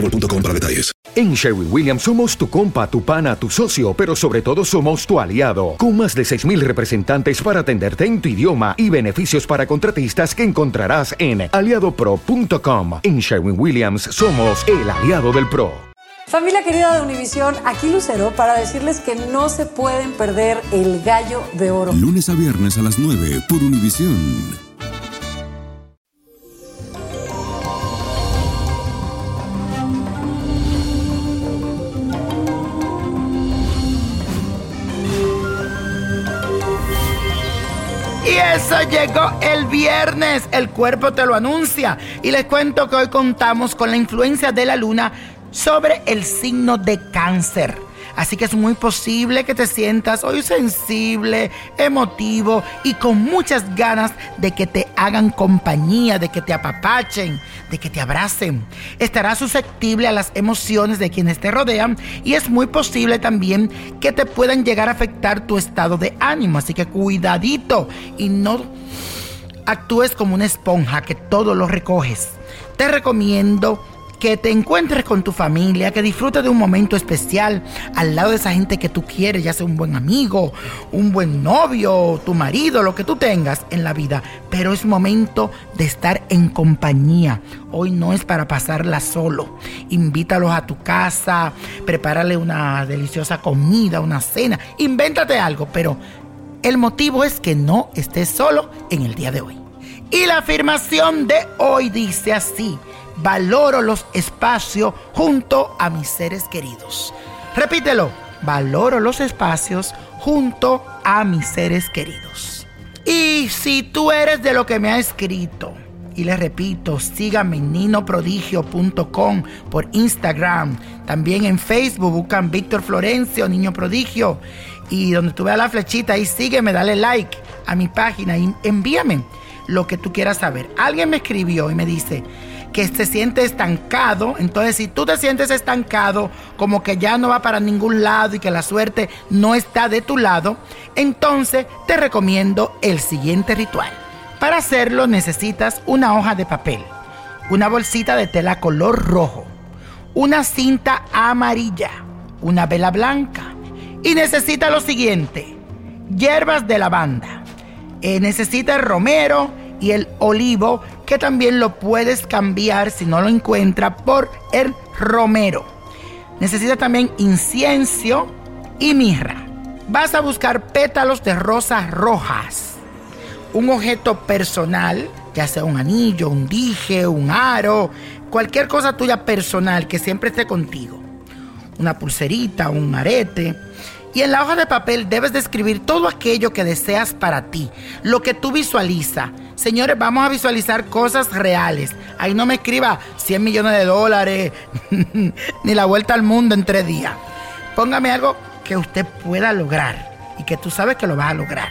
boostmobile.com. En Sherwin Williams somos tu compa, tu pana, tu socio, pero sobre todo somos tu aliado. Con más de 6.000 representantes para atenderte en tu idioma y beneficios para contratistas que encontrarás en aliadopro.com. En Sherwin Williams somos el aliado del PRO. Familia querida de Univisión, aquí Lucero para decirles que no se pueden perder el gallo de oro. Lunes a viernes a las 9 por Univisión. Eso llegó el viernes. El cuerpo te lo anuncia. Y les cuento que hoy contamos con la influencia de la luna sobre el signo de cáncer. Así que es muy posible que te sientas hoy sensible, emotivo y con muchas ganas de que te hagan compañía, de que te apapachen, de que te abracen. Estarás susceptible a las emociones de quienes te rodean y es muy posible también que te puedan llegar a afectar tu estado de ánimo. Así que cuidadito y no actúes como una esponja que todo lo recoges. Te recomiendo que te encuentres con tu familia, que disfrutes de un momento especial al lado de esa gente que tú quieres, ya sea un buen amigo, un buen novio, tu marido, lo que tú tengas en la vida. Pero es momento de estar en compañía. Hoy no es para pasarla solo. Invítalos a tu casa, prepárale una deliciosa comida, una cena, invéntate algo, pero el motivo es que no estés solo en el día de hoy. Y la afirmación de hoy dice así valoro los espacios junto a mis seres queridos. Repítelo, valoro los espacios junto a mis seres queridos. Y si tú eres de lo que me ha escrito, y le repito, síganme ninoprodigio.com por Instagram. También en Facebook buscan Víctor Florencio, Niño Prodigio. Y donde tú veas la flechita ahí, sígueme, dale like a mi página y envíame lo que tú quieras saber. Alguien me escribió y me dice, que se siente estancado. Entonces, si tú te sientes estancado, como que ya no va para ningún lado y que la suerte no está de tu lado, entonces te recomiendo el siguiente ritual. Para hacerlo necesitas una hoja de papel, una bolsita de tela color rojo, una cinta amarilla, una vela blanca y necesita lo siguiente, hierbas de lavanda, eh, necesita romero, y el olivo, que también lo puedes cambiar si no lo encuentra por el romero. Necesita también incienso y mirra. Vas a buscar pétalos de rosas rojas. Un objeto personal, ya sea un anillo, un dije, un aro, cualquier cosa tuya personal que siempre esté contigo. Una pulserita, un arete. Y en la hoja de papel debes de escribir todo aquello que deseas para ti, lo que tú visualizas Señores, vamos a visualizar cosas reales. Ahí no me escriba 100 millones de dólares ni la vuelta al mundo en tres días. Póngame algo que usted pueda lograr y que tú sabes que lo vas a lograr.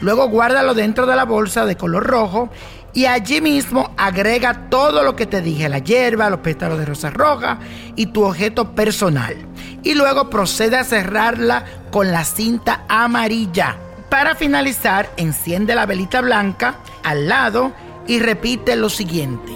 Luego guárdalo dentro de la bolsa de color rojo y allí mismo agrega todo lo que te dije, la hierba, los pétalos de rosa roja y tu objeto personal. Y luego procede a cerrarla con la cinta amarilla. Para finalizar, enciende la velita blanca al lado y repite lo siguiente.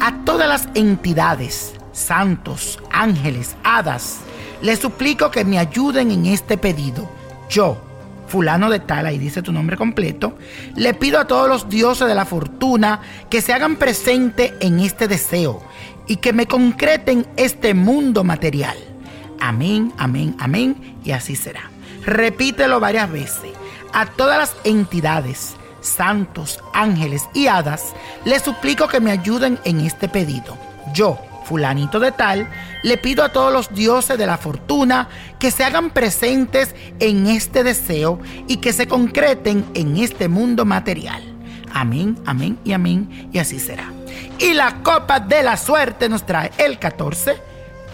A todas las entidades, santos, ángeles, hadas, les suplico que me ayuden en este pedido. Yo, fulano de tal, ahí dice tu nombre completo, le pido a todos los dioses de la fortuna que se hagan presente en este deseo y que me concreten este mundo material. Amén, amén, amén, y así será. Repítelo varias veces. A todas las entidades, santos, ángeles y hadas, les suplico que me ayuden en este pedido. Yo, fulanito de tal, le pido a todos los dioses de la fortuna que se hagan presentes en este deseo y que se concreten en este mundo material. Amén, amén y amén, y así será. Y la copa de la suerte nos trae el 14,